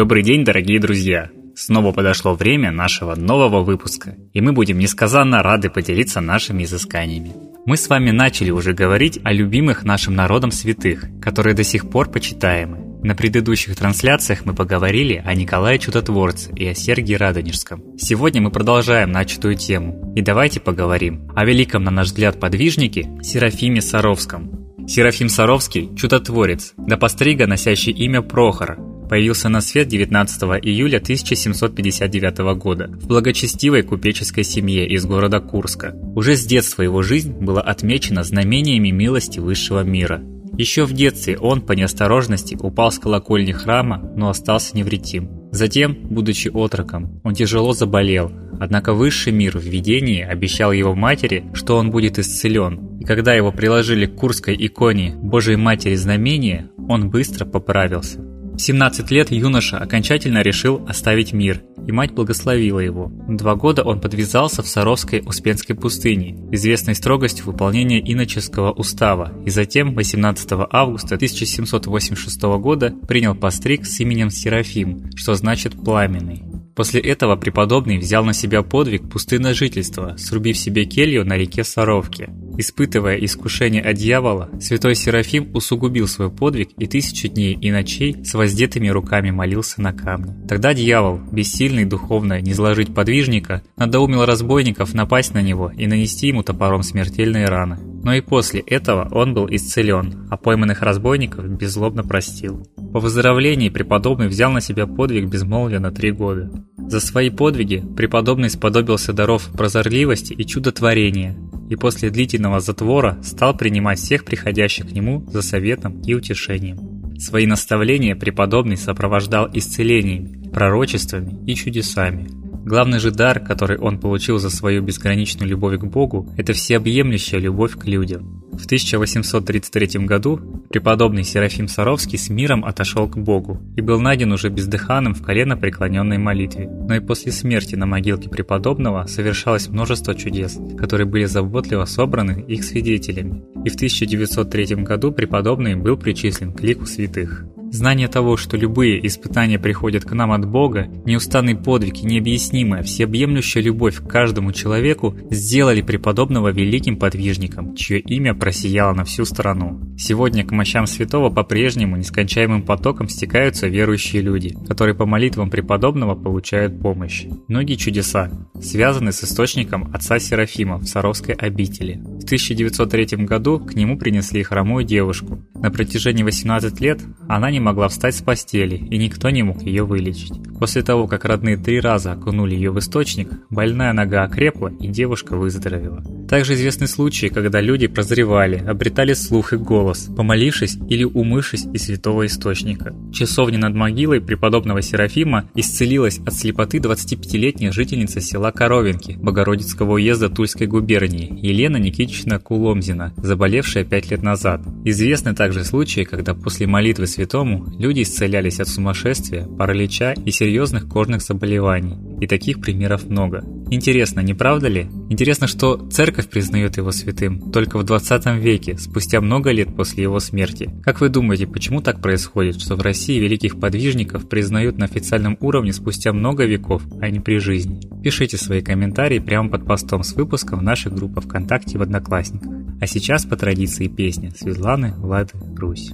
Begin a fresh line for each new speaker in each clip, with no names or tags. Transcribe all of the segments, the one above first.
Добрый день, дорогие друзья! Снова подошло время нашего нового выпуска, и мы будем несказанно рады поделиться нашими изысканиями. Мы с вами начали уже говорить о любимых нашим народом святых, которые до сих пор почитаемы. На предыдущих трансляциях мы поговорили о Николае Чудотворце и о Сергии Радонежском. Сегодня мы продолжаем начатую тему. И давайте поговорим о великом, на наш взгляд, подвижнике Серафиме Саровском. Серафим Саровский – чудотворец, до пострига носящий имя Прохор, появился на свет 19 июля 1759 года в благочестивой купеческой семье из города Курска. Уже с детства его жизнь была отмечена знамениями милости высшего мира – еще в детстве он по неосторожности упал с колокольни храма, но остался невредим. Затем, будучи отроком, он тяжело заболел, однако высший мир в видении обещал его матери, что он будет исцелен. И когда его приложили к Курской иконе Божией Матери знамения, он быстро поправился. В 17 лет юноша окончательно решил оставить мир, и мать благословила его. Два года он подвязался в Саровской Успенской пустыне, известной строгостью выполнения иноческого устава, и затем 18 августа 1786 года принял постриг с именем Серафим, что значит «пламенный». После этого преподобный взял на себя подвиг пустынное жительство, срубив себе келью на реке Саровке. Испытывая искушение от дьявола, святой Серафим усугубил свой подвиг и тысячу дней и ночей с воздетыми руками молился на камне. Тогда дьявол, бессильный духовно не сложить подвижника, надоумил разбойников напасть на него и нанести ему топором смертельные раны. Но и после этого он был исцелен, а пойманных разбойников беззлобно простил. По выздоровлении преподобный взял на себя подвиг безмолвия на три года. За свои подвиги преподобный сподобился даров прозорливости и чудотворения, и после длительного затвора стал принимать всех приходящих к нему за советом и утешением. Свои наставления преподобный сопровождал исцелениями, пророчествами и чудесами. Главный же дар, который он получил за свою безграничную любовь к Богу, это всеобъемлющая любовь к людям. В 1833 году преподобный Серафим Саровский с миром отошел к Богу и был найден уже бездыханным в колено преклоненной молитве. Но и после смерти на могилке преподобного совершалось множество чудес, которые были заботливо собраны их свидетелями. И в 1903 году преподобный был причислен к лику святых. Знание того, что любые испытания приходят к нам от Бога, неустанный подвиг и необъяснимая, всеобъемлющая любовь к каждому человеку сделали преподобного великим подвижником, чье имя просияло на всю страну. Сегодня к мощам святого по-прежнему нескончаемым потоком стекаются верующие люди, которые по молитвам преподобного получают помощь. Многие чудеса связаны с источником отца Серафима в Саровской обители. В 1903 году к нему принесли хромую девушку. На протяжении 18 лет она не могла встать с постели, и никто не мог ее вылечить. После того, как родные три раза окунули ее в источник, больная нога окрепла, и девушка выздоровела. Также известны случаи, когда люди прозревали, обретали слух и голос, помолившись или умывшись из святого источника. В часовне над могилой преподобного Серафима исцелилась от слепоты 25-летняя жительница села Коровинки Богородицкого уезда Тульской губернии Елена Никитична Куломзина, заболевшая 5 лет назад. Известны также случаи, когда после молитвы святому люди исцелялись от сумасшествия, паралича и серьезных кожных заболеваний. И таких примеров много. Интересно, не правда ли? Интересно, что церковь признает его святым только в 20 веке, спустя много лет после его смерти. Как вы думаете, почему так происходит, что в России великих подвижников признают на официальном уровне спустя много веков, а не при жизни? Пишите свои комментарии прямо под постом с выпуском в нашей группе ВКонтакте в Одноклассниках. А сейчас по традиции песня Светланы Влады Русь.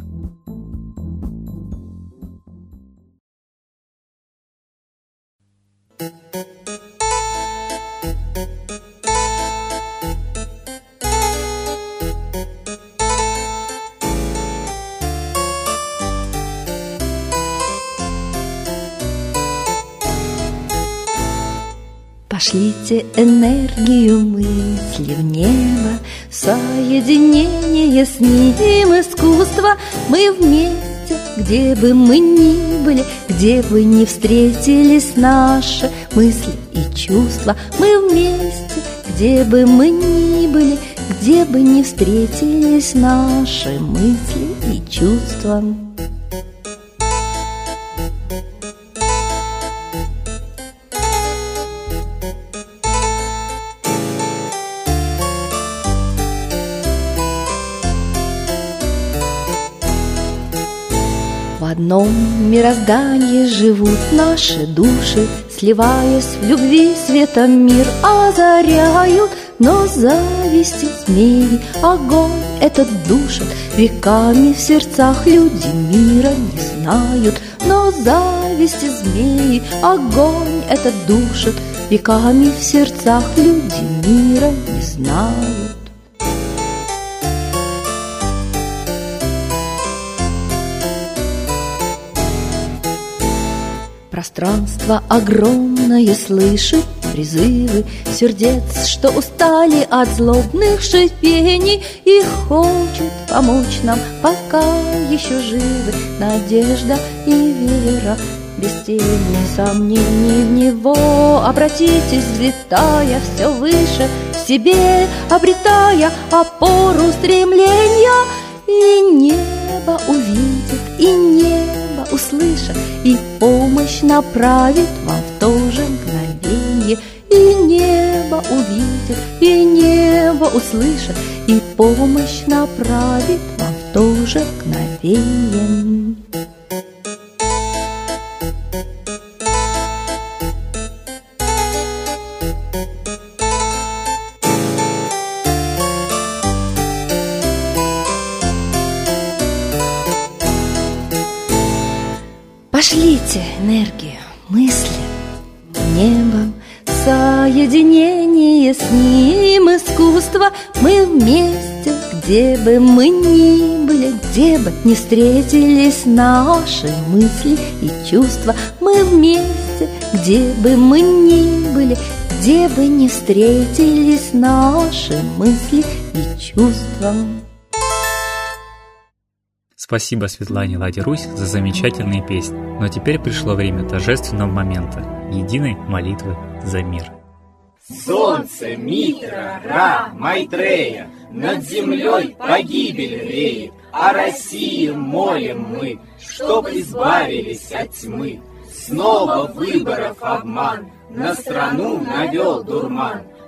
Пошлите энергию мысли в небо, Соединение с ним искусство. Мы вместе, где бы мы ни были, Где бы ни встретились наши мысли и чувства. Мы вместе, где бы мы ни были, Где бы ни встретились наши мысли и чувства. Одном мироздании живут наши души, Сливаясь в любви светом мир озаряют, Но зависти змеи огонь этот душит, Веками в сердцах люди мира не знают, Но зависти змеи огонь этот душит, Веками в сердцах люди мира не знают. Пространство огромное слышит призывы Сердец, что устали от злобных шипений И хочет помочь нам, пока еще живы. Надежда и вера без тени сомнений в него. Обратитесь, взлетая все выше в себе Обретая опору стремления И небо увидит, и небо услышит И помощь направит вам в то же мгновенье. И небо увидит, и небо услышит И помощь направит вам в то же мгновенье Пошлите энергию, мысли небом, Соединение с ним искусство. Мы вместе, где бы мы ни были Где бы не встретились наши мысли и чувства. Мы вместе, где бы мы ни были Где бы не встретились наши мысли и чувства
Спасибо Светлане Ладе Русь за замечательные песни. Но теперь пришло время торжественного момента – единой молитвы за мир.
Солнце, Митра, Ра, Майтрея, Над землей погибель реет, О России молим мы, Чтоб избавились от тьмы. Снова выборов обман, На страну навел дурман –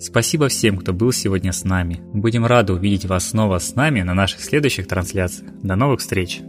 Спасибо всем, кто был сегодня с нами. Будем рады увидеть вас снова с нами на наших следующих трансляциях. До новых встреч!